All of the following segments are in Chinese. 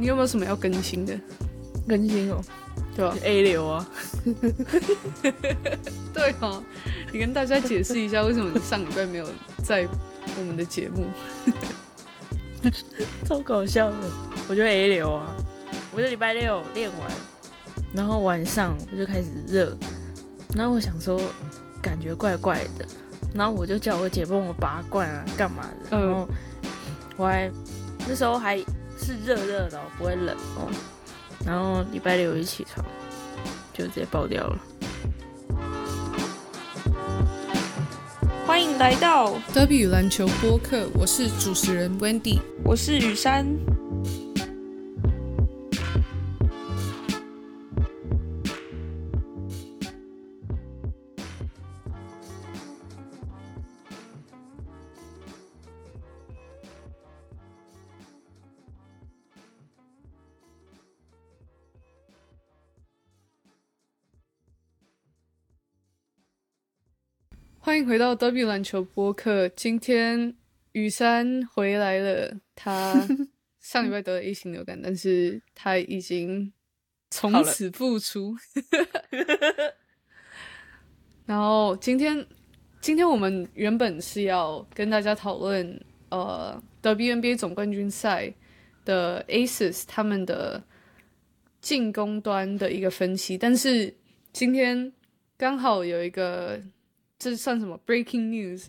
你有没有什么要更新的？更新哦，对吧？A 流啊，对啊，你跟大家解释一下，为什么你上礼拜没有在我们的节目？超搞笑的。我觉得 A 流啊，我这礼拜六练完，然后晚上我就开始热，然后我想说感觉怪怪的，然后我就叫我姐帮我拔罐啊，干嘛的？嗯然后我还那时候还是热热的、哦，不会冷哦。然后礼拜六一起床就直接爆掉了。欢迎来到，W 篮球播客，我是主持人 Wendy。我是雨珊。欢迎回到德比篮球播客。今天雨珊回来了，她 上礼拜得了 A 型流感，但是她已经从此复出。然后今天，今天我们原本是要跟大家讨论呃 WNBA 总冠军赛的 Aces 他们的进攻端的一个分析，但是今天刚好有一个这算什么 breaking news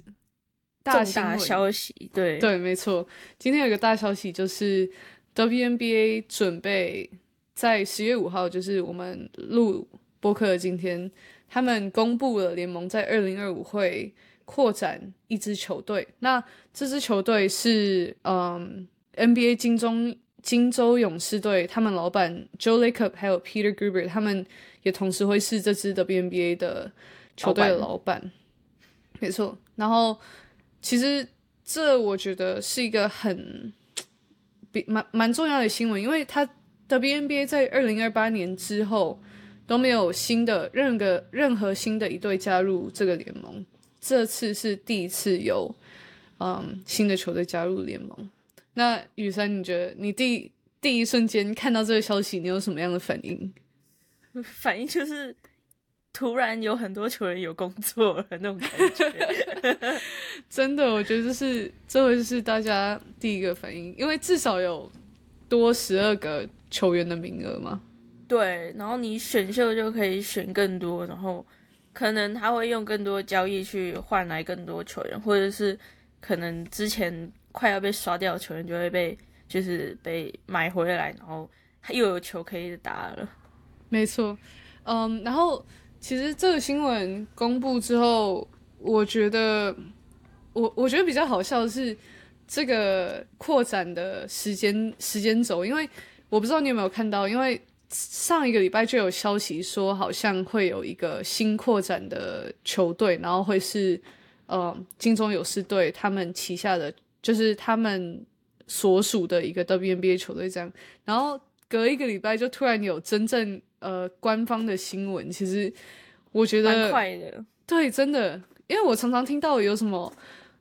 大重大消息，对对，没错。今天有个大消息，就是 WNBA 准备在十月五号，就是我们录播客的今天，他们公布了联盟在二零二五会扩展一支球队。那这支球队是嗯 NBA 金中金州勇士队，他们老板 Joe Lacob 还有 Peter Gruber，他们也同时会是这支 WNBA 的球队的老板。没错，然后其实这我觉得是一个很比蛮蛮重要的新闻，因为它 WNBA 在二零二八年之后都没有新的任何任何新的一队加入这个联盟，这次是第一次有嗯新的球队加入联盟。那雨珊，你觉得你第第一瞬间看到这个消息，你有什么样的反应？反应就是突然有很多球员有工作了那种感觉。真的，我觉得这是这会是大家第一个反应，因为至少有多十二个球员的名额嘛。对，然后你选秀就可以选更多，然后可能他会用更多交易去换来更多球员，或者是可能之前快要被刷掉的球员就会被就是被买回来，然后又有球可以打了。没错，嗯，然后其实这个新闻公布之后，我觉得我我觉得比较好笑的是这个扩展的时间时间轴，因为我不知道你有没有看到，因为上一个礼拜就有消息说，好像会有一个新扩展的球队，然后会是呃金钟勇士队他们旗下的，就是他们所属的一个 WNBA 球队这样，然后隔一个礼拜就突然有真正呃官方的新闻，其实我觉蛮得快的，对，真的，因为我常常听到有什么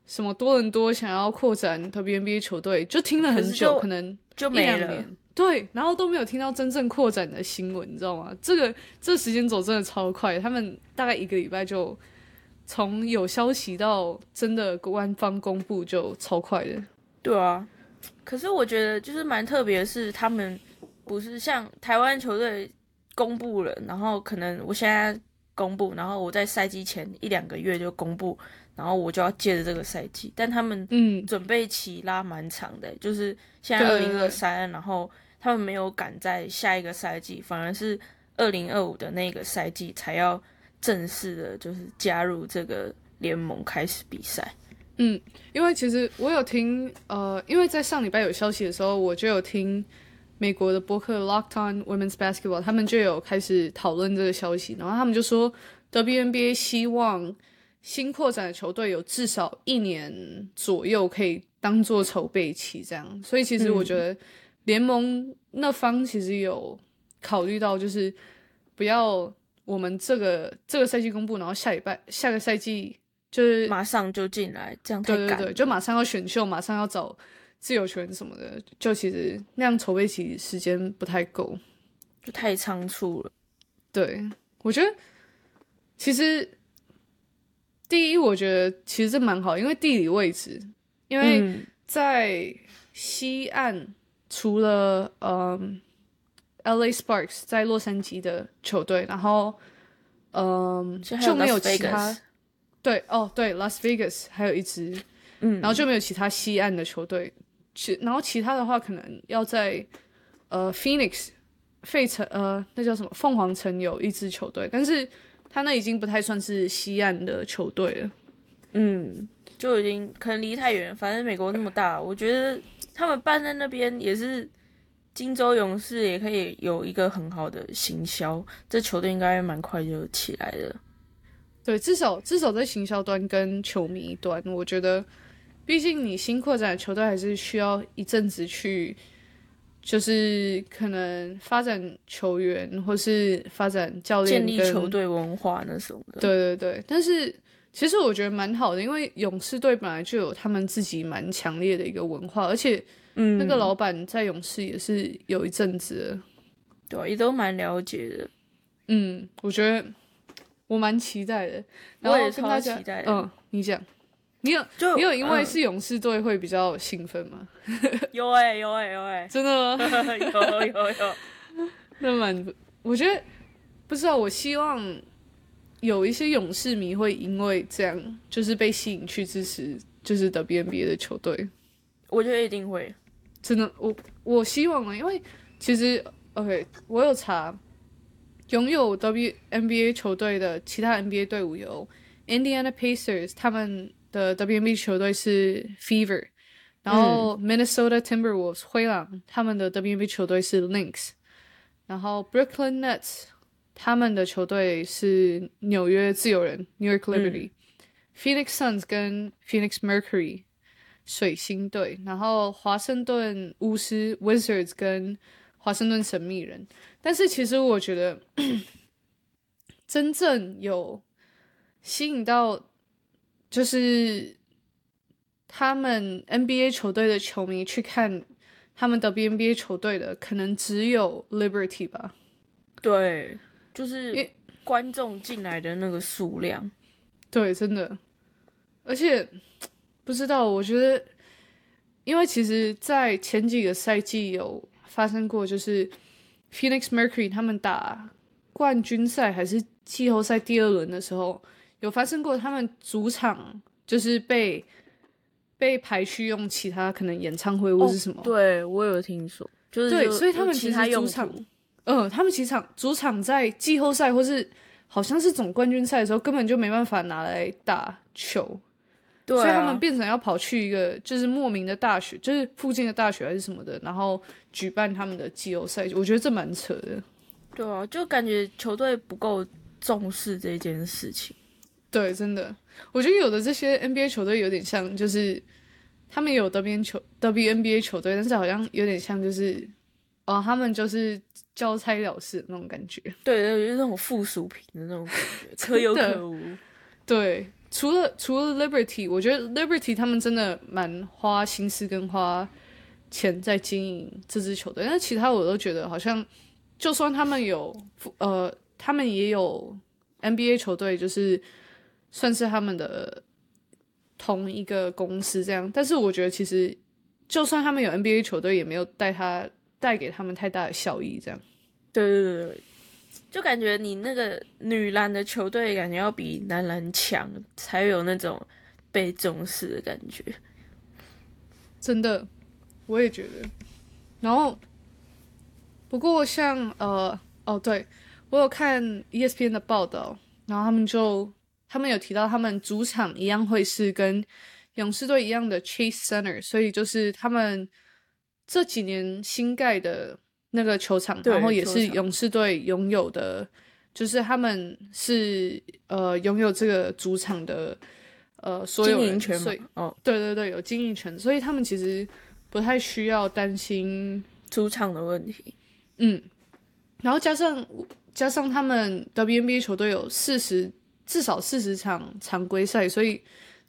什么多伦多想要扩展 WNBA 球队，就听了很久，可能一就没了。两年，对，然后都没有听到真正扩展的新闻，你知道吗？这个这时间走真的超快，他们大概一个礼拜就从有消息到真的官方公布就超快的。对啊，可是我觉得就是蛮特别是，他们不是像台湾球队公布了，然后可能我现在公布，然后我在赛季前一两个月就公布，然后我就要借着这个赛季，但他们嗯，准备期拉蛮长的，就是现在二零二三，然后他们没有赶在下一个赛季，反而是二零二五的那个赛季才要正式的，就是加入这个联盟开始比赛。嗯因为其实我有听，呃，因为在上礼拜有消息的时候，我就有听美国的博客 Locked On Women's Basketball，他们就有开始讨论这个消息，然后他们就说 WNBA 希望新扩展的球队有至少一年左右可以当做筹备期，这样。所以其实我觉得联盟那方其实有考虑到，就是不要我们这个这个赛季公布，然后下礼拜下个赛季就是马上就进来，这样。对对对，就马上要选秀，马上要找自由球员什么的，就其实那样筹备期时间不太够，就太仓促了。对我觉得其实第一，我觉得其实这蛮好，因为地理位置，因为在西岸除了嗯。L. A. Sparks 在洛杉矶的球队，然后，嗯，就没有其他。对，哦，对，Las Vegas 还有一支，嗯，然后就没有其他西岸的球队。其然后其他的话，可能要在呃 Phoenix 费城，呃，那叫什么凤凰城有一支球队，但是他那已经不太算是西岸的球队了。嗯，就已经可能离太远。反正美国那么大，我觉得他们办在那边也是。金州勇士也可以有一个很好的行销，这球队应该蛮快就起来了。对，至少至少在行销端跟球迷端，我觉得，毕竟你新扩展的球队还是需要一阵子去，就是可能发展球员或是发展教练、建立球队文化那种的。对对对，但是其实我觉得蛮好的，因为勇士队本来就有他们自己蛮强烈的一个文化，而且。嗯，那个老板在勇士也是有一阵子，对，也都蛮了解的。嗯，我觉得我蛮期待的。然后我也超期待的。嗯，你讲，你有就你有因为是勇士队会比较兴奋吗？有哎，有哎，有哎，真的吗？有 有有。那蛮，我觉得不知道。我希望有一些勇士迷会因为这样，就是被吸引去支持，就是 WNBA 的球队。我觉得一定会。真的，我我希望啊，因为其实 OK，我有查，拥有 WNBA 球队的其他 NBA 队伍有 Indiana Pacers，他们的 WNBA 球队是 Fever，然后 Minnesota Timberwolves 灰狼他们的 WNBA 球队是 Lynx，然后 Brooklyn Nets 他们的球队是纽约自由人 New York Liberty，Phoenix Suns 跟 Phoenix Mercury。水星队，然后华盛顿巫师 Wizards 跟华盛顿神秘人，但是其实我觉得真正有吸引到就是他们 NBA 球队的球迷去看他们的 NBA 球队的，可能只有 Liberty 吧。对，就是观众进来的那个数量，对，真的，而且。不知道，我觉得，因为其实，在前几个赛季有发生过，就是 Phoenix Mercury 他们打冠军赛还是季后赛第二轮的时候，有发生过他们主场就是被被排去用其他可能演唱会或是什么。对我有听说，就是对，所以他们其实主场，嗯，他们其场主场在季后赛或是好像是总冠军赛的时候，根本就没办法拿来打球。所以他们变成要跑去一个就是莫名的大学，就是附近的大学还是什么的，然后举办他们的季后赛。我觉得这蛮扯的。对啊，就感觉球队不够重视这件事情。对，真的，我觉得有的这些 NBA 球队有点像，就是他们有 W 球 WNBA 球队，但是好像有点像，就是哦，他们就是交差了事那种感觉。对对，就是那种附属品的那种感觉，可有可无。对。除了除了 Liberty，我觉得 Liberty 他们真的蛮花心思跟花钱在经营这支球队，但是其他我都觉得好像，就算他们有呃，他们也有 NBA 球队，就是算是他们的同一个公司这样，但是我觉得其实就算他们有 NBA 球队，也没有带他带给他们太大的效益这样。对对对对。就感觉你那个女篮的球队感觉要比男篮强，才有那种被重视的感觉。真的，我也觉得。然后，不过像呃哦，对我有看 ESPN 的报道，然后他们就他们有提到，他们主场一样会是跟勇士队一样的 Chase Center，所以就是他们这几年新盖的。那个球场，然后也是勇士队拥有的，就是他们是呃拥有这个主场的呃所有人权所以哦，对对对，有经营权，所以他们其实不太需要担心主场的问题。嗯，然后加上加上他们 WNBA 球队有四十至少四十场常规赛，所以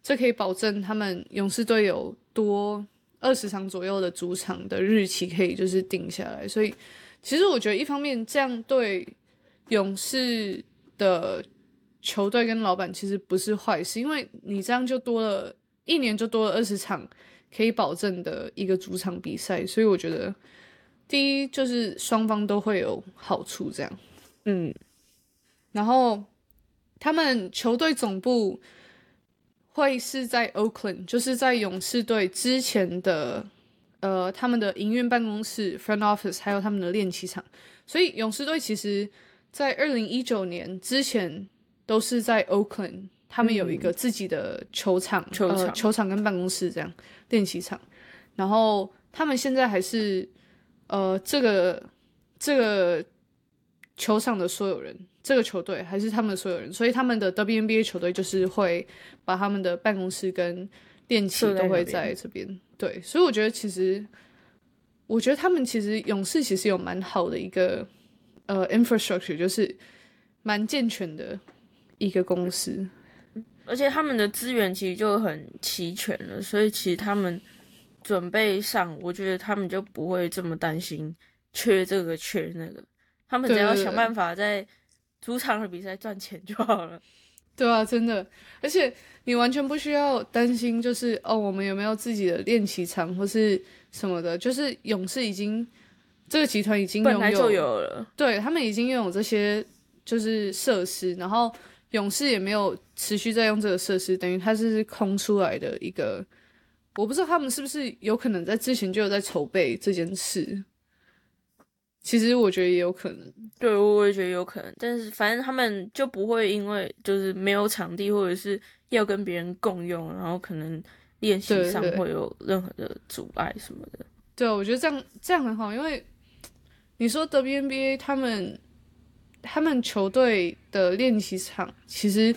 这可以保证他们勇士队有多二十场左右的主场的日期可以就是定下来，所以其实我觉得一方面这样对勇士的球队跟老板其实不是坏事，因为你这样就多了一年就多了二十场可以保证的一个主场比赛，所以我觉得第一就是双方都会有好处，这样，嗯，然后他们球队总部会是在 Oakland，就是在勇士队之前的呃他们的营运办公室 （front office） 还有他们的练习场，所以勇士队其实在二零一九年之前都是在 Oakland，他们有一个自己的球场、球场。呃、球场跟办公室这样练习场，然后他们现在还是呃这个这个球场的所有人，这个球队还是他们所有人，所以他们的 WNBA 球队就是会把他们的办公室跟电器都会在这边。对，所以我觉得其实，我觉得他们其实勇士其实有蛮好的一个呃 infrastructure，就是蛮健全的一个公司。而且他们的资源其实就很齐全了，所以其实他们准备上，我觉得他们就不会这么担心缺这个缺那个，他们只要想办法在主场的比赛赚钱就好了。对啊，真的，而且你完全不需要担心，就是哦，我们有没有自己的练习场或是什么的，就是勇士已经这个集团已经拥有，本来就有了，对他们已经拥有这些就是设施，然后勇士也没有持续在用这个设施，等于它是空出来的一个，我不知道他们是不是有可能在之前就有在筹备这件事，其实我觉得也有可能，对，我也觉得有可能，但是反正他们就不会因为就是没有场地或者是要跟别人共用，然后可能练习上会有任何的阻碍什么的。对，我觉得这样这样很好，因为你说 WNBA 他们他们球队的练习场，其实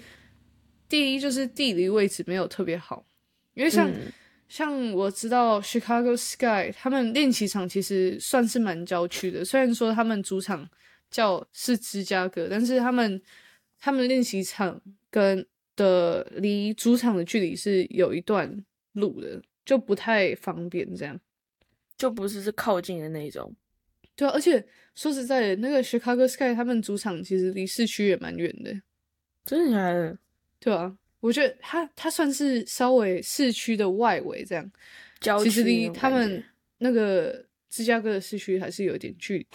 第一就是地理位置没有特别好，因为像、嗯像我知道 Chicago Sky 他们练习场其实算是蛮郊区的，虽然说他们主场叫是芝加哥，但是他们他们练习场跟的离主场的距离是有一段路的，就不太方便这样。就不是是靠近的那种。对啊，而且说实在的，那个 Chicago Sky 他们主场其实离市区也蛮远的，真的假的？对啊，我觉得它它算是稍微市区的外围这样，郊其实离他们那个芝加哥的市区还是有点距离。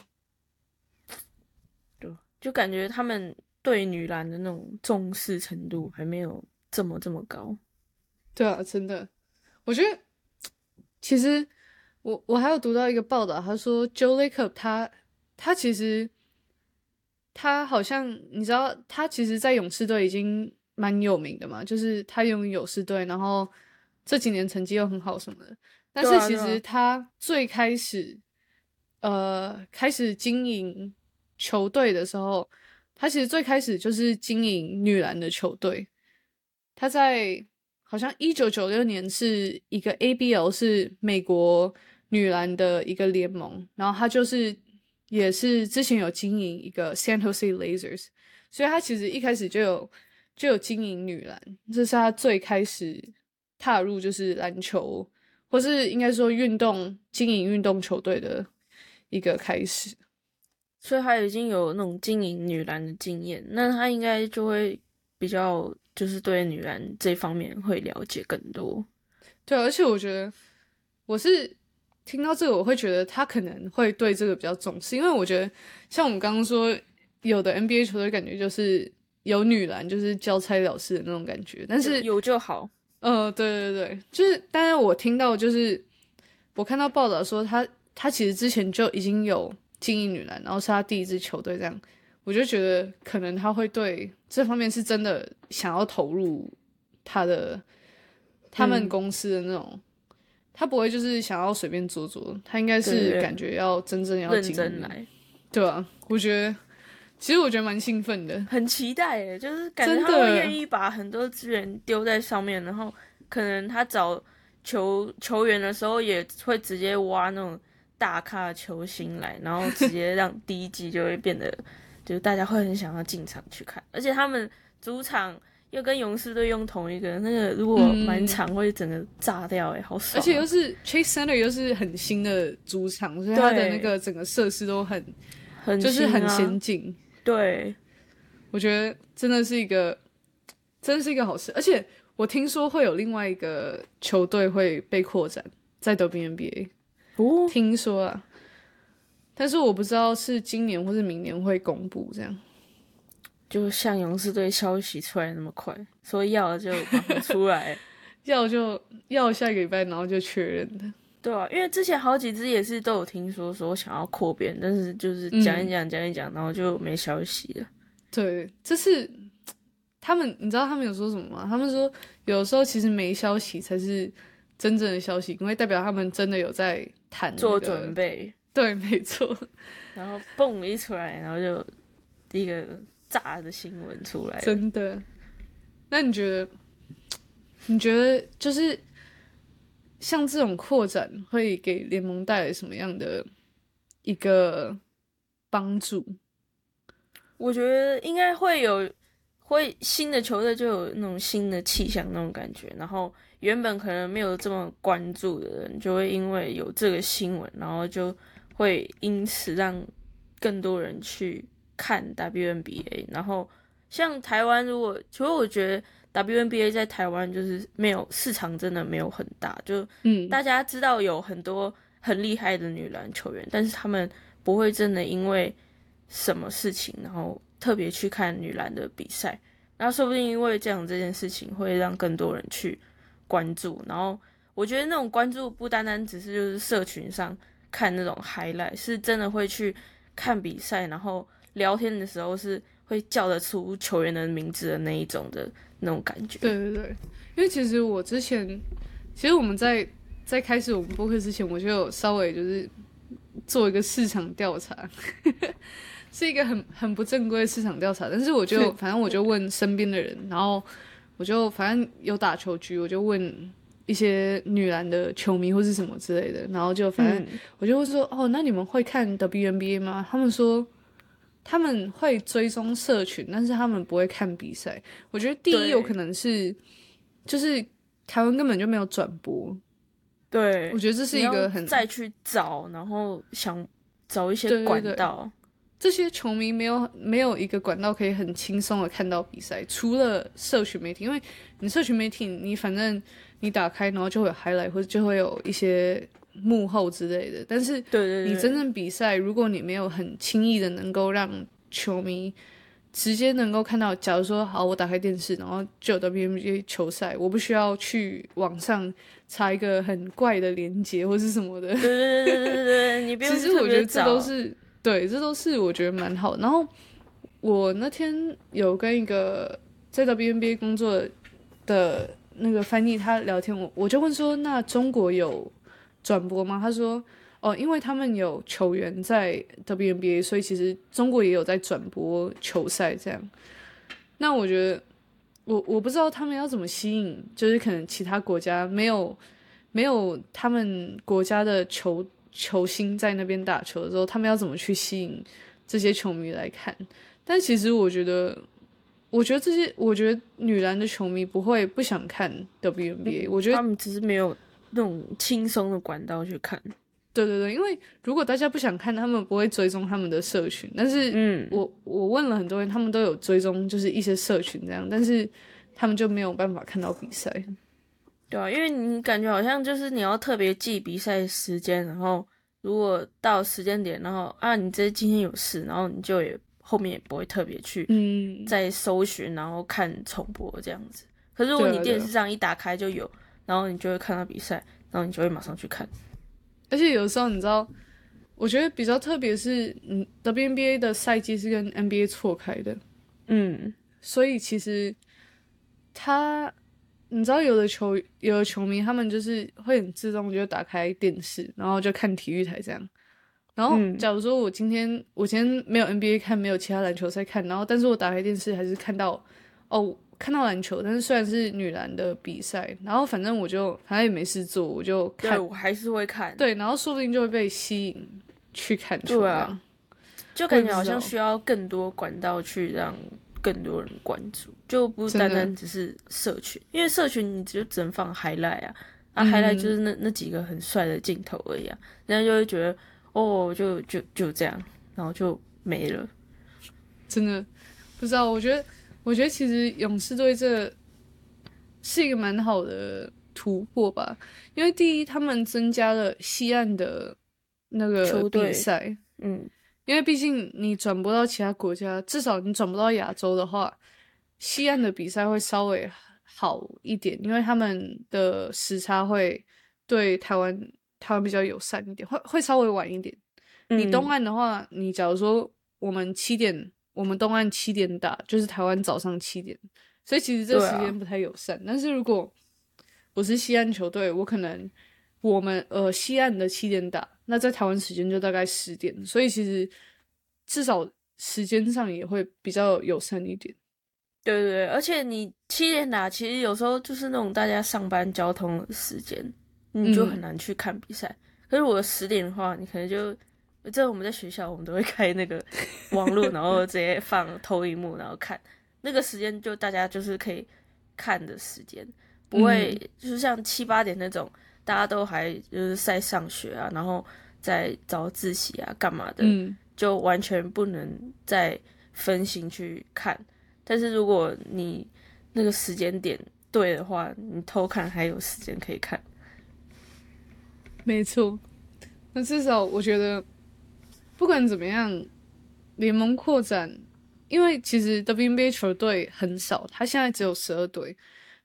对，就感觉他们对女篮的那种重视程度还没有这么这么高。对啊，真的，我觉得其实我我还有读到一个报道，他说 Joe Lacob 他他其实他好像你知道，他其实在勇士队已经蛮有名的嘛，就是他拥有勇士队，然后这几年成绩又很好什么的。但是其实他最开始呃开始经营球队的时候，他其实最开始就是经营女篮的球队。他在好像一九九六年是一个 ABL，是美国女篮的一个联盟，然后他就是也是之前有经营一个 San Jose Lasers，所以他其实一开始就有就有经营女篮，这是他最开始踏入就是篮球，或是应该说运动经营运动球队的一个开始。所以他已经有那种经营女篮的经验，那他应该就会比较就是对女篮这方面会了解更多。对，而且我觉得我是听到这个，我会觉得他可能会对这个比较重视，因为我觉得像我们刚刚说，有的 NBA 球队感觉就是有女篮就是交差了事的那种感觉，但是有就好，呃，对对对，就是，当然我听到就是我看到报道说他他其实之前就已经有经营女篮，然后是他第一支球队这样，我就觉得可能他会对这方面是真的想要投入他的他们嗯。公司的那种，他不会就是想要随便做做，他应该是感觉要真正要认经营，真来，对啊，我觉得其实我觉得蛮兴奋的，很期待耶，就是感觉他会愿意把很多资源丢在上面，然后可能他找球球员的时候也会直接挖那种大咖的球星来，然后直接让第一季就会变得，就是大家会很想要进场去看，而且他们主场又跟勇士队用同一个，那个如果满场会整个炸掉哎，好爽！而且又是 Chase Center 又是很新的主场，所以它的那个整个设施都很很就是很先进。对，我觉得真的是一个真的是一个好事。而且我听说会有另外一个球队会被扩展在 WNBA，哦，听说啊，但是我不知道是今年或是明年会公布这样。就像勇士队消息出来那么快，说要就马上出来，要就要下个礼拜，然后就确认的。对啊，因为之前好几只也是都有听说说想要扩编，但是就是讲一讲讲一讲，然后就没消息了。对，这是他们，你知道他们有说什么吗？他们说有时候其实没消息才是真正的消息，因为代表他们真的有在谈做准备。对，没错。然后蹦一出来，然后就第一个。炸的新闻出来，真的？那你觉得？你觉得就是像这种扩展会给联盟带来什么样的一个帮助？我觉得应该会有，会新的球队就有那种新的气象那种感觉，然后原本可能没有这么关注的人，就会因为有这个新闻，然后就会因此让更多人去。看 WNBA，然后像台湾，如果其实我觉得 WNBA 在台湾就是没有市场，真的没有很大。就嗯，大家知道有很多很厉害的女篮球员，但是他们不会真的因为什么事情，然后特别去看女篮的比赛。然后说不定因为这样这件事情，会让更多人去关注。然后我觉得那种关注不单单只是就是社群上看那种 highlight，是真的会去看比赛，然后。聊天的时候是会叫得出球员的名字的那一种的那种感觉。对对对，因为其实我之前，其实我们在在开始我们播客之前，我就有稍微就是做一个市场调查，是一个很很不正规的市场调查。但是我就反正我就问身边的人，然后我就反正有打球局，我就问一些女篮的球迷或是什么之类的，然后就反正我就会说哦，那你们会看 WNBA 吗？他们说。他们会追踪社群，但是他们不会看比赛。我觉得第一有可能是，就是台湾根本就没有转播。对，我觉得这是一个很再去找，然后想找一些管道。这些球迷没有没有一个管道可以很轻松的看到比赛，除了社群媒体，因为你社群媒体，你反正你打开，然后就会有 highlight 或者就会有一些。幕后之类的，但是你真正比赛，如果你没有很轻易的能够让球迷直接能够看到，假如说好，我打开电视，然后就有 WNBA 球赛，我不需要去网上查一个很怪的连接或是什么的。对对对对对你其实我觉得这都是对，这都是我觉得蛮好。然后我那天有跟一个在 WNBA 工作的那个翻译他聊天，我我就问说，那中国有？转播吗？他说：“哦，因为他们有球员在 WNBA，所以其实中国也有在转播球赛。这样，那我觉得，我我不知道他们要怎么吸引，就是可能其他国家没有没有他们国家的球球星在那边打球的时候，他们要怎么去吸引这些球迷来看？但其实我觉得，我觉得这些，我觉得女篮的球迷不会不想看 WNBA，我觉得他们只是没有。”那种轻松的管道去看，对对对，因为如果大家不想看，他们不会追踪他们的社群。但是，嗯，我我问了很多人，他们都有追踪，就是一些社群这样，但是他们就没有办法看到比赛。对啊，因为你感觉好像就是你要特别记比赛时间，然后如果到时间点，然后啊，你这今天有事，然后你就也后面也不会特别去嗯再搜寻，然后看重播这样子。可是如果你电视上一打开就有。然后你就会看到比赛，然后你就会马上去看。而且有时候你知道，我觉得比较特别是，嗯，WNBA 的赛季是跟 NBA 错开的，嗯，所以其实他，你知道，有的球有的球迷他们就是会很自动就打开电视，然后就看体育台这样。然后假如说我今天我今天没有 NBA 看，没有其他篮球赛看，然后但是我打开电视还是看到哦。看到篮球，但是虽然是女篮的比赛，然后反正我就反正也没事做，我就看，我还是会看。对，然后说不定就会被吸引去看球。对啊，就感觉好像需要更多管道去让更多人关注，就不单单只是社群，因为社群你就只能放 highlight 啊，啊 highlight 嗯就是那那几个很帅的镜头而已啊，人家就会觉得哦，就就就这样，然后就没了。真的不知道。我觉得，我觉得其实勇士队这是一个蛮好的突破吧，因为第一，他们增加了西岸的那个比赛，嗯，因为毕竟你转播到其他国家，至少你转播到亚洲的话，西岸的比赛会稍微好一点，因为他们的时差会对台湾台湾比较友善一点，会会稍微晚一点。你嗯东岸的话，你假如说我们七点，我们东岸七点打，就是台湾早上七点，所以其实这时间不太友善。但是如果我是西岸球队，我可能我们呃西岸的七点打，那在台湾时间就大概十点，所以其实至少时间上也会比较友善一点。对对对，而且你七点打，其实有时候就是那种大家上班交通的时间，你就嗯很难去看比赛。可是我十点的话，你可能就，这我们在学校，我们都会开那个 网络，然后直接放投影幕，然后看那个时间，就大家就是可以看的时间，不会、就是像七八点那种，大家都还就是在上学啊，然后在早自习啊，干嘛的，嗯，就完全不能再分心去看。但是如果你那个时间点对的话，你偷看还有时间可以看。没错。那至少我觉得，不管怎么样，联盟扩展，因为其实 WNBA 球队很少，它现在只有十二队，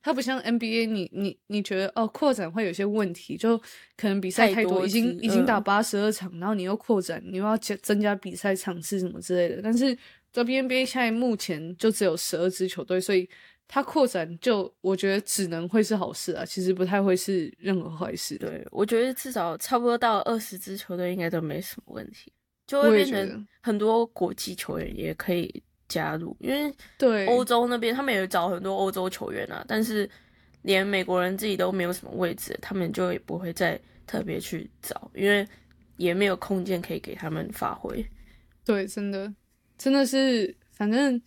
它不像 NBA 你。你你觉得哦，扩展会有些问题，就可能比赛太多太多，已经已经打嗯八十二场，然后你又扩展，你又要加增加比赛场次什么之类的。但是 WNBA 现在目前就只有十二支球队，所以它扩展就我觉得只能会是好事啊，其实不太会是任何坏事。对，我觉得至少差不多到二十支球队应该都没什么问题，就我会变成很多国际球员也可以加入，因为对，欧洲那边他们也找很多欧洲球员啊，但是连美国人自己都没有什么位置，他们就也不会再特别去找，因为也没有空间可以给他们发挥。对，真的，真的是，反正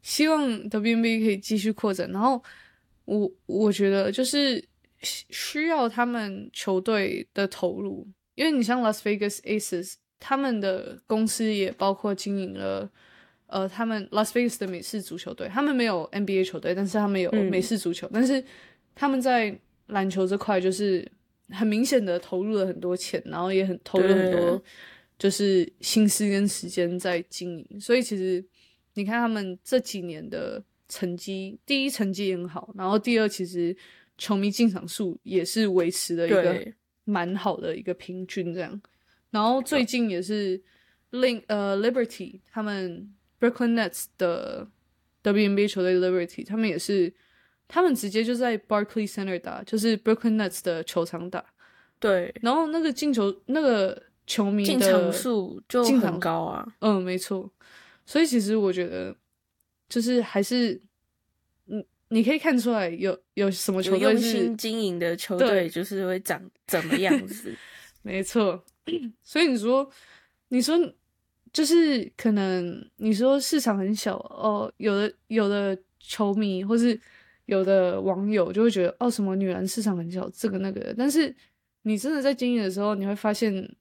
希望 WNBA 可以继续扩展。然后我我觉得就是需需要他们球队的投入，因为你像 Las Vegas Aces，他们的公司也包括经营了。呃，他们 Las Vegas 的美式足球队，他们没有 NBA 球队，但是他们有嗯。美式足球，但是他们在篮球这块就是很明显的投入了很多钱，然后也很投入很多就是心思跟时间在经营，所以其实你看他们这几年的成绩，第一成绩也很好，然后第二其实球迷进场数也是维持了一个蛮好的一个平均这样，然后最近也是 Link 呃 Liberty 他们 Brooklyn Nets 的 WNBA 球队 Liberty，他们也是他们直接就在 Barclays Center 打，就是 Brooklyn Nets 的球场打，对，然后那个进球那个球迷的进场数就很高啊。嗯，没错。所以其实我觉得，就是还是，你你可以看出来有有什么球队是心经营的球队，就是会长怎么样子。没错。所以你说，你说就是可能你说市场很小哦，有的有的球迷或是有的网友就会觉得哦，什么女篮市场很小，这个那个的，但是你真的在经营的时候，你会发现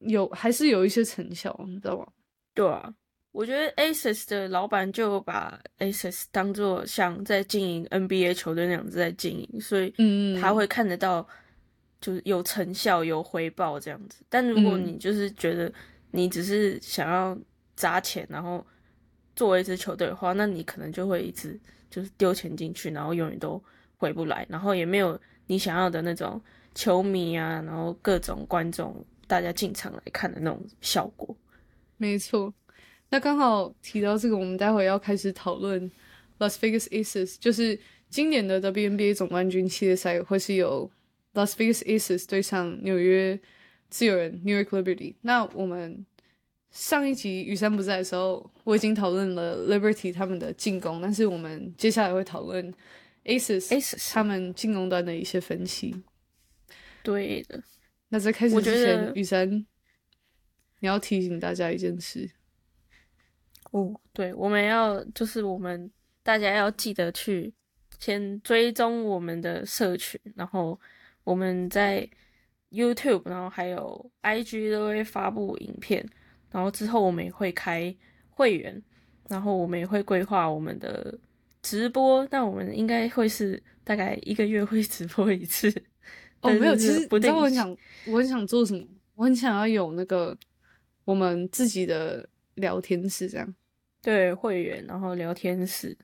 有还是有一些成效，你知道吗？对啊，我觉得 Aces 的老板就把 Aces 当做像在经营 NBA 球队那样子在经营，所以嗯，他会看得到就是有成效、有回报这样子。但如果嗯你就是觉得你只是想要砸钱，然后作为一支球队的话，那你可能就会一直就是丢钱进去，然后永远都回不来，然后也没有你想要的那种球迷啊，然后各种观众大家进场来看的那种效果。没错，那刚好提到这个，我们待会要开始讨论 Las Vegas Aces，就是今年的 WNBA 总冠军系列赛会是由 Las Vegas Aces 对上纽约自由人 New York Liberty。那我们上一集雨山不在的时候，我已经讨论了 Liberty 他们的进攻，但是我们接下来会讨论 Aces Aces 他们进攻端的一些分析。对的，那在开始之前，雨山，你要提醒大家一件事。哦，对，我们要就是我们大家要记得去先追踪我们的社群，然后我们在 YouTube，然后还有 IG 都会发布影片，然后之后我们也会开会员，然后我们也会规划我们的直播，但我们应该会是大概一个月会直播一次。哦，没有，其实不你知道我很定想，我很想做什么？我很想要有那个我们自己的聊天室，这样。对会员，然后聊天室。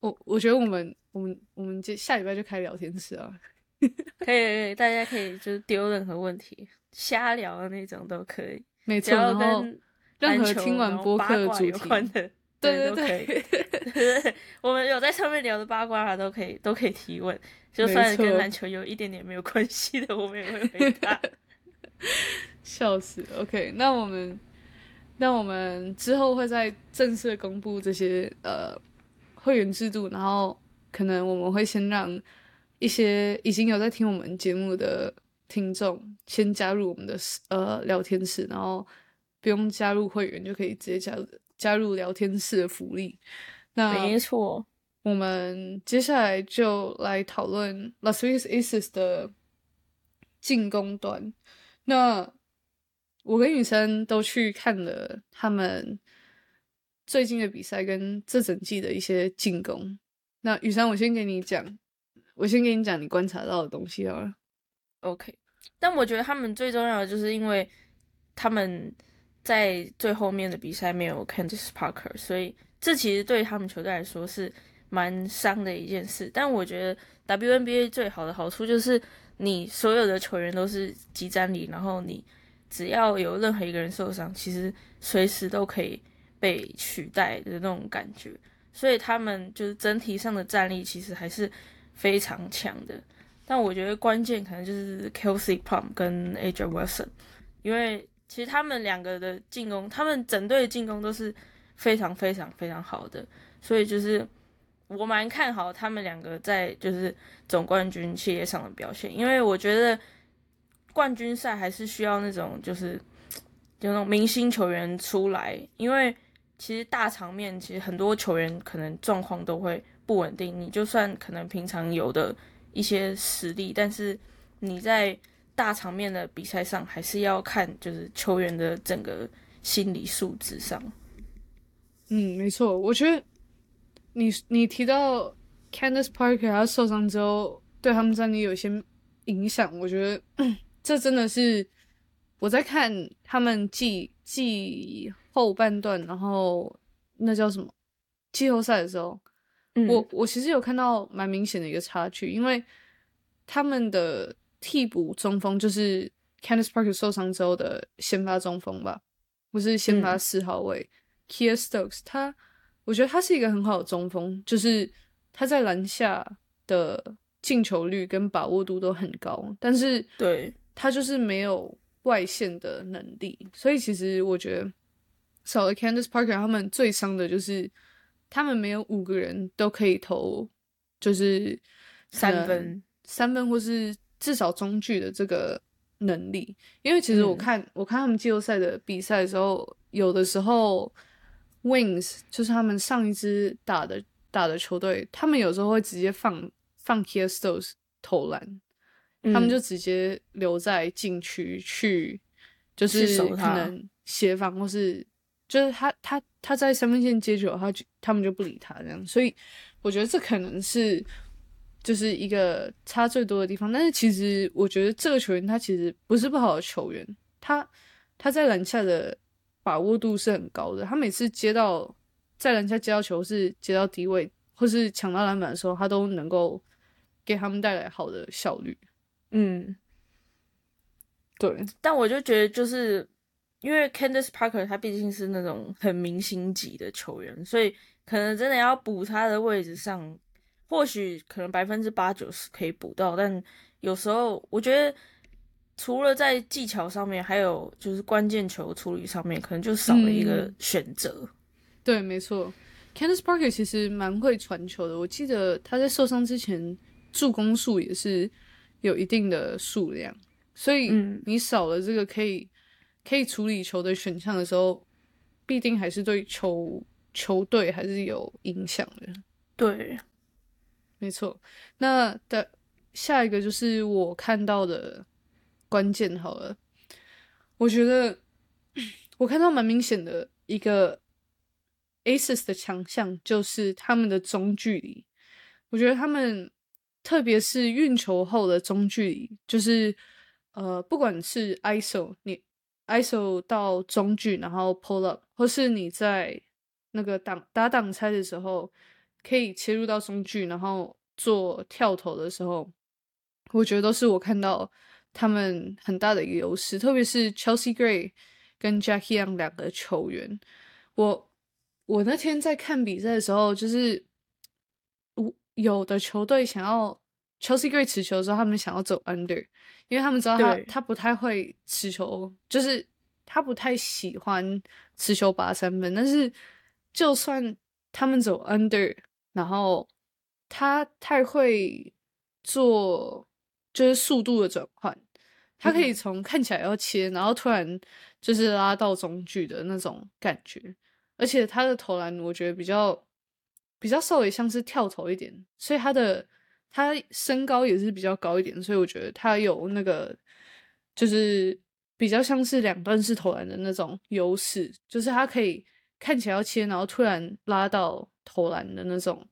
我我觉得我们我们我们就下礼拜就开聊天室啊。可以，可以，大家可以就是丢任何问题，瞎聊的那种都可以，没错，然后跟任何听完播客的主题，有关的，对。对，对对，我们有在上面聊的八卦啊，都可以都可以提问，就算跟错篮球有一点点没有关系的，我们也会回答。笑死。OK，那我们那我们之后会在正式公布这些呃会员制度，然后可能我们会先让一些已经有在听我们节目的听众先加入我们的呃聊天室，然后不用加入会员就可以直接加入加入聊天室的福利。那没错，我们接下来就来讨论 Las Vegas Aces 的进攻端。那我跟雨生都去看了他们最近的比赛跟这整季的一些进攻。那雨珊，我先给你讲，我先给你讲你观察到的东西好了。OK，但我觉得他们最重要的就是因为他们在最后面的比赛没有 Candice Parker，所以这其实对他们球队来说是蛮伤的一件事。但我觉得 WNBA 最好的好处就是你所有的球员都是集战力，然后你只要有任何一个人受伤，其实随时都可以被取代的那种感觉。所以他们就是整体上的战力其实还是非常强的。但我觉得关键可能就是 Kelsey Pump 跟 AJ Wilson，因为其实他们两个的进攻，他们整队的进攻都是非常非常非常好的，所以就是我蛮看好他们两个在就是总冠军系列上的表现，因为我觉得冠军赛还是需要那种就是有那种明星球员出来，因为其实大场面其实很多球员可能状况都会不稳定，你就算可能平常有的。一些实力，但是你在大场面的比赛上，还是要看就是球员的整个心理素质上。嗯，没错，我觉得你你提到 Candice Parker 他受伤之后对他们战力有一些影响，我觉得这真的是我在看他们季季后半段，然后那叫什么？季后赛的时候，嗯。我我其实有看到蛮明显的一个差距，因为他们的替补中锋就是 Candice Parker 受伤之后的先发中锋吧，不是先发嗯。四号位。Kia Stokes，他我觉得他是一个很好的中锋，就是他在篮下的进球率跟把握度都很高，但是对。他就是没有外线的能力，所以其实我觉得少了 Candice Parker，他们最伤的就是他们没有五个人都可以投，就是三分，三分或是至少中距的这个能力。因为其实我嗯。看、我看他们季后赛的比赛的时候，有的时候 Wings 就是他们上一支打的打的球队，他们有时候会直接放放 Kia Stokes 投篮，他们嗯。就直接留在禁区去，就是可能协防或是就是他他他在三分线接球，他就他们就不理他这样，所以我觉得这可能是就是一个差最多的地方。但是其实我觉得这个球员他其实不是不好的球员，他他在篮下的把握度是很高的，他每次接到在篮下接到球是接到低位或是抢到篮板的时候，他都能够给他们带来好的效率。嗯，对，但我就觉得就是因为 Candice Parker 他毕竟是那种很明星级的球员，所以可能真的要补他的位置上，或许可能百分之八九十可以补到，但有时候我觉得除了在技巧上面，还有就是关键球处理上面，可能就少了一个嗯选择。对，没错。Candice Parker 其实蛮会传球的，我记得他在受伤之前助攻数也是有一定的数量，所以嗯你少了这个可以可以处理球的选项的时候，必定还是对球球队还是有影响的。对，没错。那的下一个就是我看到的关键好了，我觉得 我看到蛮明显的一个 Aces 的强项就是他们的中距离。我觉得他们特别是运球后的中距离，就是呃，不管是 ISO 你。ISO 到中距，然后 pull up，或是你在那个挡打挡拆的时候，可以切入到中距，然后做跳投的时候，我觉得都是我看到他们很大的一个优势。特别是 Chelsea Gray 跟 Jackie Young 两个球员，我我那天在看比赛的时候，就是我有的球队想要 Chelsea Gray 持球的时候，他们想要走 under。因为他们知道他他不太会持球，就是他不太喜欢持球拔三分。但是就算他们走 under，然后他太会做就是速度的转换，他可以从看起来要切，然后突然就是拉到中距的那种感觉。而且他的投篮我觉得比较比较稍微像是跳投一点，所以他的。他身高也是比较高一点，所以我觉得他有那个，就是比较像是两段式投篮的那种优势，就是他可以看起来要切，然后突然拉到投篮的那种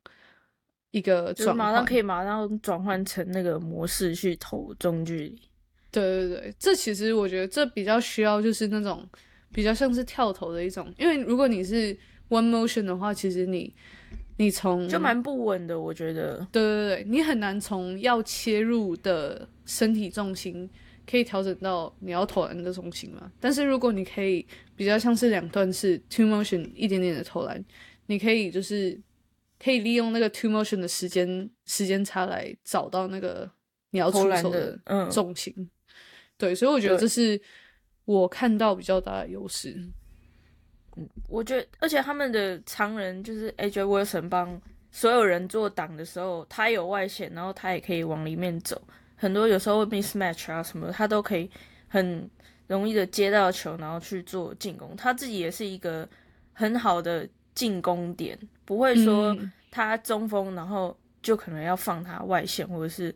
一个转换，马上可以马上转换成那个模式去投中距离。对对对，这其实我觉得这比较需要就是那种比较像是跳投的一种，因为如果你是 one motion 的话，其实你。你从就蛮不稳的，我觉得。对对对，你很难从要切入的身体重心可以调整到你要投篮的重心嘛。但是如果你可以比较像是两段式 two motion 一点点的投篮，你可以就是可以利用那个 two motion 的时间时间差来找到那个你要出手的重心。对，所以我觉得这是我看到比较大的优势。我觉得，而且他们的常人就是 AJ Wilson 帮所有人做挡的时候，他有外线，然后他也可以往里面走。很多有时候会 mismatch 啊什么，他都可以很容易的接到球，然后去做进攻。他自己也是一个很好的进攻点，不会说他中锋，然后就可能要放他外线，或者是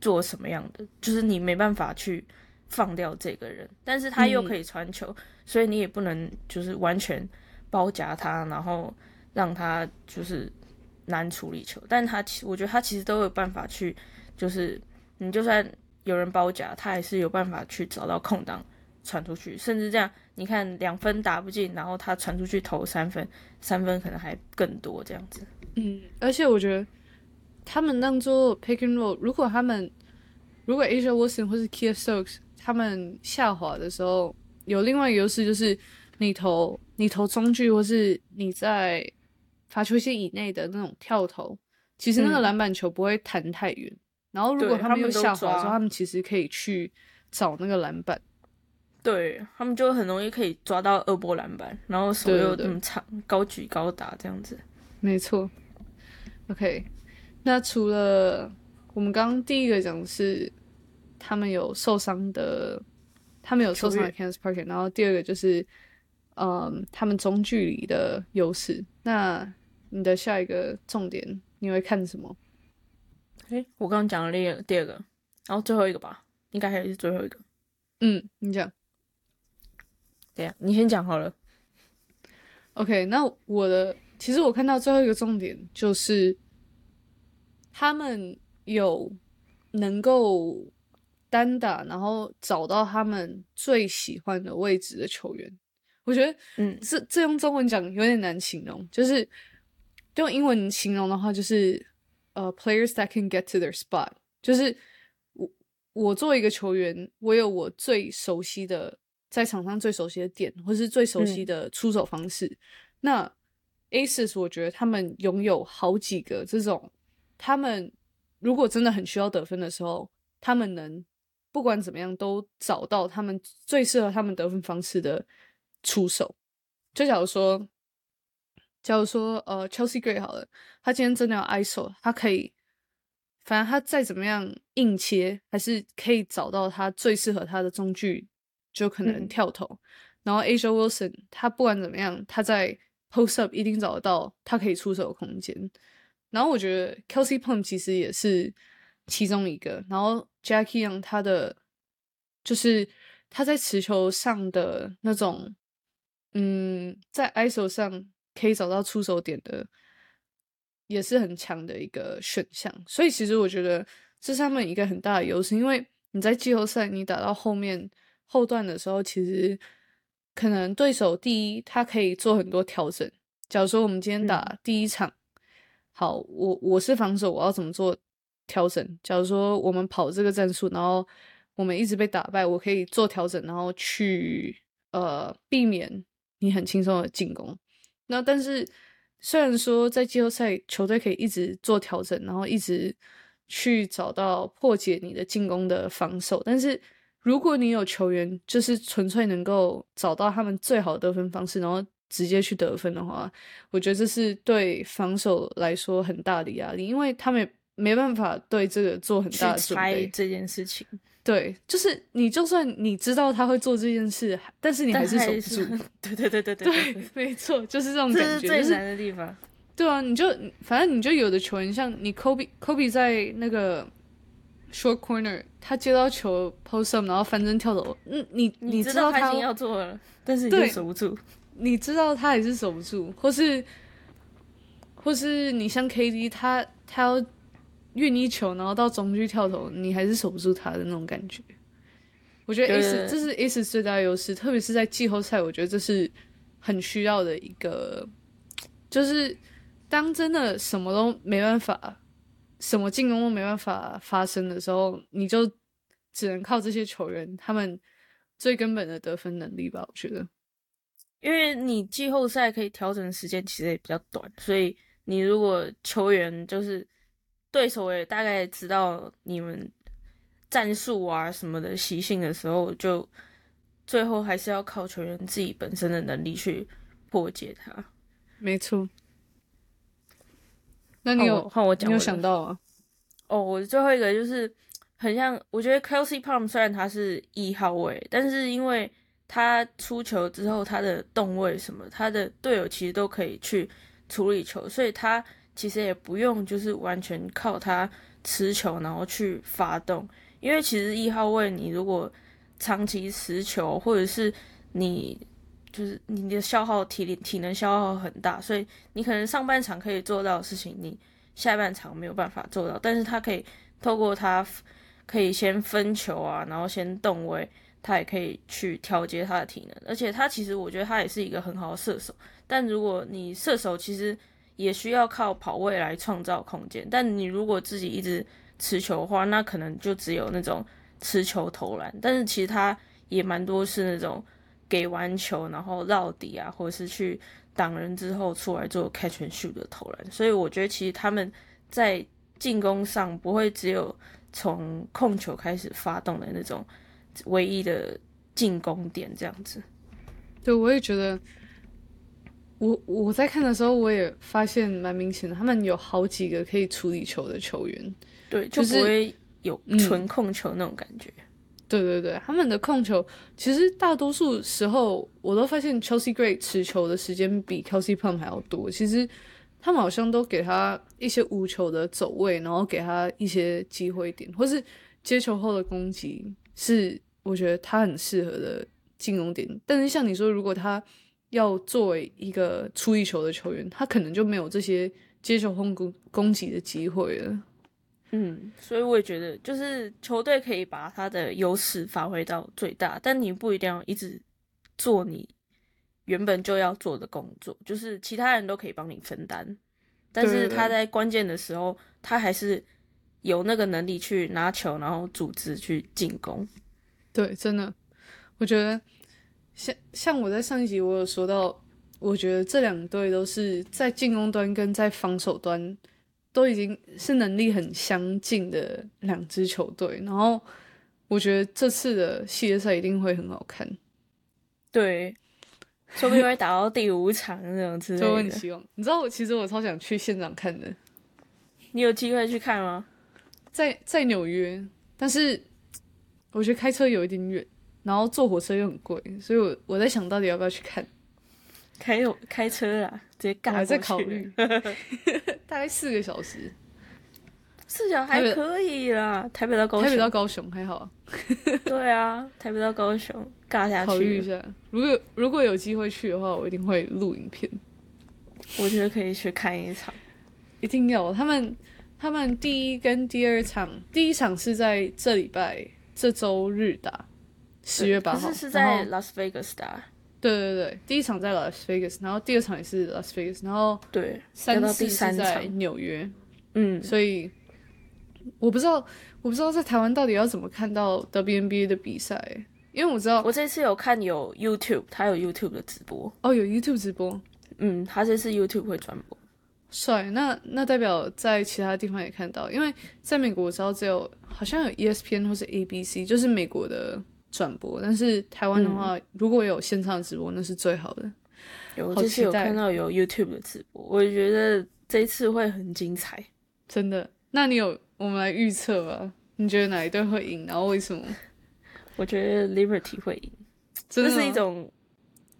做什么样的，就是你没办法去放掉这个人，但是他又可以传球。所以你也不能就是完全包夹他，然后让他就是难处理球。但他其我觉得他其实都有办法去，就是你就算有人包夹，他还是有办法去找到空档传出去。甚至这样，你看两分打不进，然后他传出去投三分，三分可能还更多这样子。嗯，而且我觉得他们当做 pick and roll，如果他们如果 Asia Wilson 或是 Kia Stokes 他们下滑的时候。有另外一个优势，就是你投你投中距，或是你在罚球线以内的那种跳投，其实那个篮板球不会弹太远。然后如果他们又下滑的时候，他们其实可以去找那个篮板。对他们就很容易可以抓到二波篮板，然后手又那么长，高举高打这样子。没错。OK，那除了我们刚刚第一个讲的是他们有受伤的。他们有受伤的 Kansas Park，然后第二个就是，嗯，他们中距离的优势。那你的下一个重点你会看什么？哎，我刚刚讲了第二第二个，然后最后一个吧，应该还是最后一个。嗯，你讲。对呀，你先讲好了。OK，那我的其实我看到最后一个重点就是，他们有能够。单打，然后找到他们最喜欢的位置的球员，我觉得，嗯，这这用中文讲有点难形容，就是用英文形容的话，就是呃，players that can get to their spot，就是我我作为一个球员，我有我最熟悉的在场上最熟悉的点，或是最熟悉的出手方式。那 Aces，我觉得他们拥有好几个这种，他们如果真的很需要得分的时候，他们能。不管怎么样，都找到他们最适合他们得分方式的出手。就假如说，假如说，呃，Chelsea Gray 好了，他今天真的要 ISO，他可以，反正他再怎么样硬切，还是可以找到他最适合他的中距，就可能跳投。然后 Asia Wilson 他不管怎么样，他在 post up 一定找得到他可以出手的空间。然后我觉得 Kelsey Plum 其实也是其中一个。然后 Jackie Young 他的就是他在持球上的那种，嗯，在 ISO 上可以找到出手点的，也是很强的一个选项。所以其实我觉得这是他们一个很大的优势，因为你在季后赛你打到后面后段的时候，其实可能对手第一他可以做很多调整。假如说我们今天打第一场。好，我我是防守，我要怎么做调整？假如说我们跑这个战术，然后我们一直被打败，我可以做调整，然后去呃避免你很轻松的进攻。那但是虽然说在季后赛球队可以一直做调整，然后一直去找到破解你的进攻的防守，但是如果你有球员就是纯粹能够找到他们最好的得分方式，然后。直接去得分的话，我觉得这是对防守来说很大的压力，因为他们没办法对这个做很大的准备。这件事情，对，就是你就算你知道他会做这件事，但是你还是守不住。对对对对对，没错，就是这种感觉，这是最难的地方。对啊，你就反正你就有的球员，像你 Kobe Kobe 在那个 short corner，他接到球 post up，然后翻身跳走，嗯，你你知道他已经要做了，但是你就守不住。你知道他还是守不住，或是，或是你像 KD，他他要运一球，然后到中距跳投，你还是守不住他的那种感觉。我觉得 S 这是 S 最大的优势，特别是在季后赛，我觉得这是很需要的一个，就是当真的什么都没办法，什么进攻都没办法发生的时候，你就只能靠这些球员他们最根本的得分能力吧，我觉得。因为你季后赛可以调整的时间其实也比较短，所以你如果球员就是对手也大概知道你们战术啊什么的习性的时候，就最后还是要靠球员自己本身的能力去破解它。没错。那你有换我讲？你有想到啊？哦，我最后一个就是很像，我觉得 Kelsey Palm 虽然他是一号位，但是因为他出球之后，他的动位什么，他的队友其实都可以去处理球，所以他其实也不用就是完全靠他持球然后去发动，因为其实一号位你如果长期持球，或者是你就是你的消耗体力体能消耗很大，所以你可能上半场可以做到的事情，你下半场没有办法做到，但是他可以透过他可以先分球啊，然后先动位。他也可以去调节他的体能，而且他其实我觉得他也是一个很好的射手。但如果你射手其实也需要靠跑位来创造空间，但你如果自己一直持球的话，那可能就只有那种持球投篮。但是其实他也蛮多是那种给完球然后绕底啊，或者是去挡人之后出来做 catch and shoot 的投篮。所以我觉得其实他们在进攻上不会只有从控球开始发动的那种。唯一的进攻点这样子，对我也觉得，我我在看的时候，我也发现蛮明显的，他们有好几个可以处理球的球员，对，就不会有纯控球那种感觉。对对对，他们的控球其实大多数时候，我都发现 Chelsea Gray 持球的时间比 Kelsey Plum 还要多。其实他们好像都给他一些无球的走位，然后给他一些机会点，或是接球后的攻击。是我觉得他很适合的进攻点，但是像你说，如果他要作为一个出一球的球员，他可能就没有这些接球后攻攻击的机会了。嗯，所以我也觉得，就是球队可以把他的优势发挥到最大，但你不一定要一直做你原本就要做的工作，就是其他人都可以帮你分担，但是他在关键的时候，他还是。有那个能力去拿球，然后组织去进攻。对，真的，我觉得像像我在上一集我有说到，我觉得这两队都是在进攻端跟在防守端都已经是能力很相近的两支球队。然后我觉得这次的系列赛一定会很好看。对，说不定会打到第五场那种之 类的。就很希望，你知道我其实我超想去现场看的。你有机会去看吗？在在纽约，但是我觉得开车有一点远。然后坐火车又很贵，所以我我在想到底要不要去看，开有开车啊，直接我还在考虑，大概四个小时，四角还可以啦，台北到高雄，台北到高雄还好，对啊，台北到高雄尬下考虑一，下。如果如果有机会去的话，我一定会录影片，我觉得可以去看一场。一定要。他们他们第一跟第二场，第一场是在这礼拜这周日打，十月八号，可是在拉斯维加斯打，对对对，第一场在 Las Vegas，然后第二场也是 Las Vegas，然后对，三到第次是在三场纽约，嗯，所以我不知道我不知道在台湾到底要怎么看到 WNBA 的比赛，因为我知道我这次有看有 YouTube，他有 YouTube 的直播，哦有 YouTube 直播，嗯，他这次 YouTube 会转播，帅，那那代表在其他地方也看到，因为在美国我知道只有好像有 E ESPN 或是 ABC，就是美国的转播，但是台湾的话，如果有线上直播，那是最好的。好有就是有看到有 YouTube 的直播，我觉得这一次会很精彩。真的。那你有我们来预测吧？你觉得哪一队会赢？然后为什么？我觉得 Liberty 会赢，这真的是一种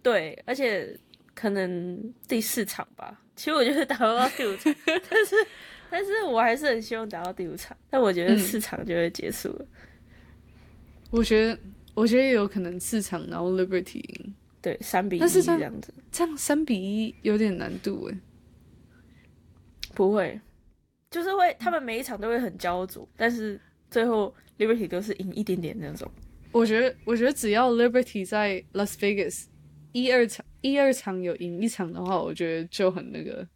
对，而且可能第四场吧。其实我觉得打不到第五场，但是但是我还是很希望打到第五场。但我觉得嗯四场就会结束了。我觉得，我觉得也有可能四场，然后 Liberty 赢，对，三比一这样子，这样三比一有点难度诶。不会，就是会他们每一场都会很焦灼，但是最后 Liberty 都是赢一点点那种。我觉得，我觉得只要 Liberty 在 Las Vegas 一二场一二场有赢一场的话，我觉得就很那个。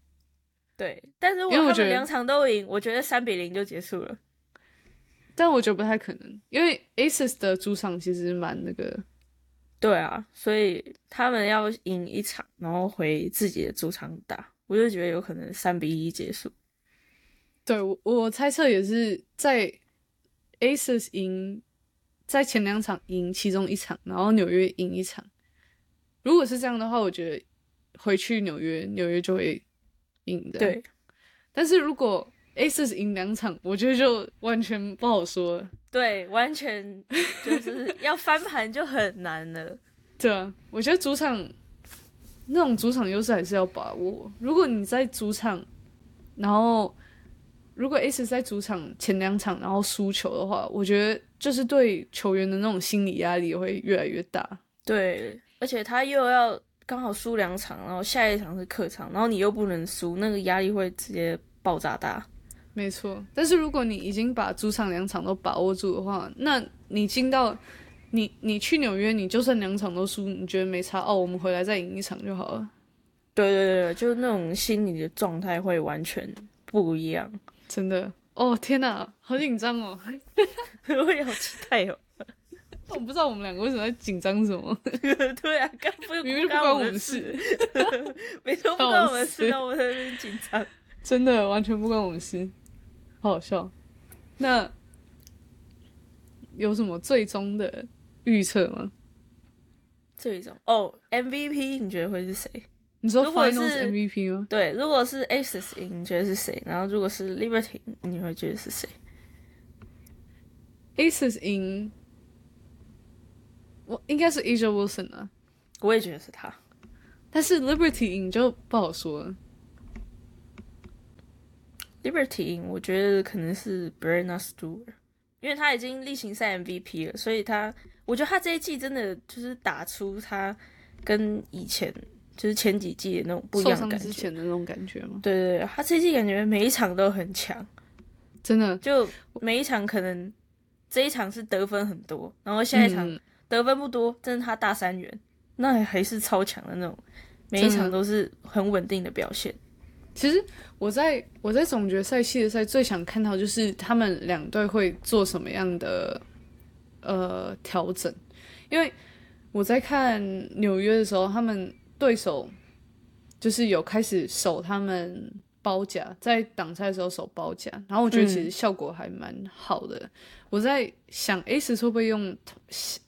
对，但是如果他们两场都赢，我觉得三比零就结束了。但我觉得不太可能，因为 Aces 的主场其实蛮那个，对啊，所以他们要赢一场，然后回自己的主场打，我就觉得有可能三比一结束。对我我猜测也是在 Aces 赢，在前两场赢其中一场，然后纽约赢一场。如果是这样的话，我觉得回去纽约，纽约就会赢的。，对但是如果 Aces 赢两场，我觉得就完全不好说了。对，完全就是要翻盘就很难了。对啊，我觉得主场那种主场优势还是要把握。如果你在主场，然后如果 Aces 在主场前两场然后输球的话，我觉得就是对球员的那种心理压力也会越来越大。对，而且他又要刚好输两场，然后下一场是客场，然后你又不能输，那个压力会直接爆炸大。没错，但是如果你已经把主场两场都把握住的话，那你进到你你去纽约，你就算两场都输，你觉得没差哦，我们回来再赢一场就好了。对对对，就是那种心理的状态会完全不一样。真的哦，天哪，好紧张哦！我也好期待哦。我不知道我们两个为什么在紧张什么，对啊，刚不明明就 不干关我们们事事，，没错，不关我们事，让我在那边紧张。真的完全不关我们事，好好笑。那有什么最终的预测吗？这一种哦，MVP 你觉得会是谁？你说如果 Finals 是 MVP 吗？对，如果是 Aces 赢，你觉得是谁？然后如果是 Liberty，你会觉得是谁？Aces 赢，我应该是 Asia Wilson 啊，我也觉得是他。但是 Liberty 赢就不好说了。Liberty，我觉得可能是 Brenna Stewart，因为他已经例行赛 MVP 了，所以他，我觉得他这一季真的就是打出他跟以前就是前几季的那种不一样的感觉。之前的那种感觉吗？对对对，他这一季感觉每一场都很强，真的，就每一场可能这一场是得分很多，然后下一场嗯得分不多，真的他大三元，那还是超强的那种，每一场都是很稳定的表现。其实我在我在总决赛、系列赛最想看到就是他们两队会做什么样的呃调整，因为我在看纽约的时候，他们对手就是有开始守他们包夹，在挡拆的时候守包夹，然后我觉得其实效果还蛮好的。我在想，A 十会不会用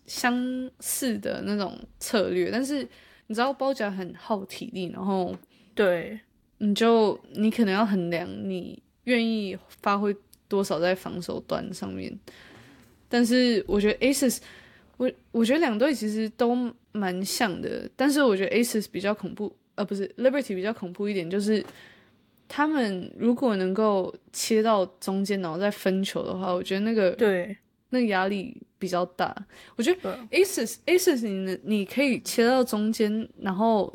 相似的那种策略，但是你知道包夹很耗体力，然后。对，你就你可能要衡量你愿意发挥多少在防守端上面。但是我觉得 Aces，我我觉得两队其实都蛮像的，但是我觉得 Aces 比较恐怖，呃，不是 Liberty 比较恐怖一点，就是他们如果能够切到中间，然后再分球的话，我觉得那个对那个压力比较大。我觉得 Aces Aces 你能你可以切到中间，然后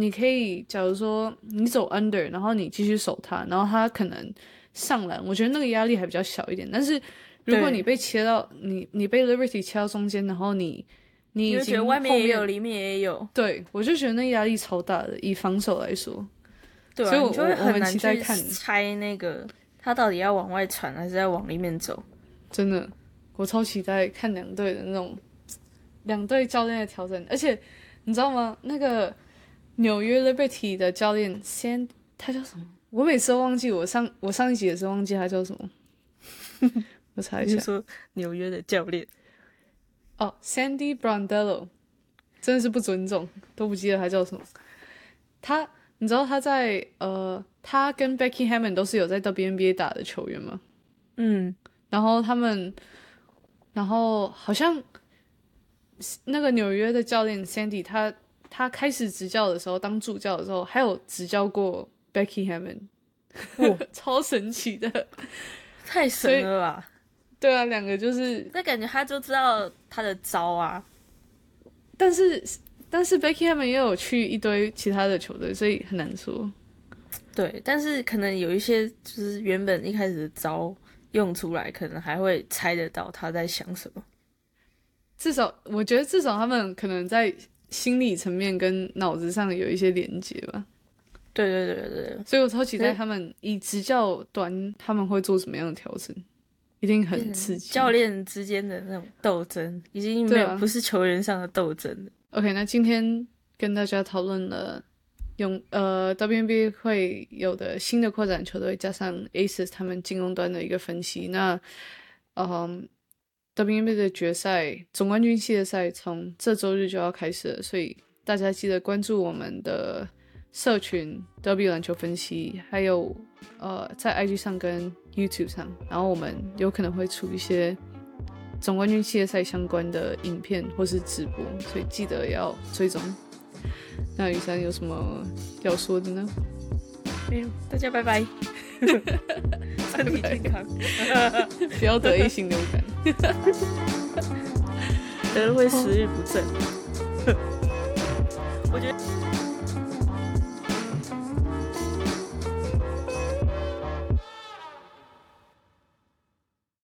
你可以假如说你走 under，然后你继续守他，然后他可能上篮，我觉得那个压力还比较小一点。但是如果你被切到你你被 Liberty 切到中间，然后你你已经外面也有，里面也有，对我就觉得那压力超大的。以防守来说，对啊，所以我你就会很很难去猜那个他到底要往外传还是要往里面走。真的我超期待看两队的那种两队教练的调整，而且你知道吗？那个纽约 Liberty 的教练先他叫什么？我每次都忘记，我上我上一集也是忘记他叫什么。我查一下你说纽约的教练？哦，Sandy Brondello，真的是不尊重，都不记得他叫什么。他，你知道他在呃，他跟 Becky Hammond 都是有在 WNBA 打的球员吗？嗯，然后他们，然后好像那个纽约的教练 Sandy，他他开始执教的时候，当助教的时候，还有执教过 Becky Hammond，哇 超神奇的。太神了吧！对啊，两个就是，那感觉他就知道他的招啊。但是但是 Becky Hammond 也有去一堆其他的球队，所以很难说。对，但是可能有一些就是原本一开始的招用出来，可能还会猜得到他在想什么。至少我觉得至少他们可能在心理层面跟脑子上有一些连接吧。对对对对对，所以我超期待他们以执教端他们会做什么样的调整，一定很刺激。教练之间的那种斗争，已经没有、啊不是球员上的斗争了。OK，那今天跟大家讨论了用呃 WNBA 会有的新的扩展球队，加上 Aces 他们进攻端的一个分析。那嗯、WNBA 的决赛总冠军系列赛从这周日就要开始了，所以大家记得关注我们的社群 W 篮球分析，还有呃在 IG 上跟 YouTube 上，然后我们有可能会出一些总冠军系列赛相关的影片或是直播，所以记得要追踪。那雨珊有什么要说的呢？没有，大家拜拜，身体健康，不要得意心流感。可能会食欲不振。我觉得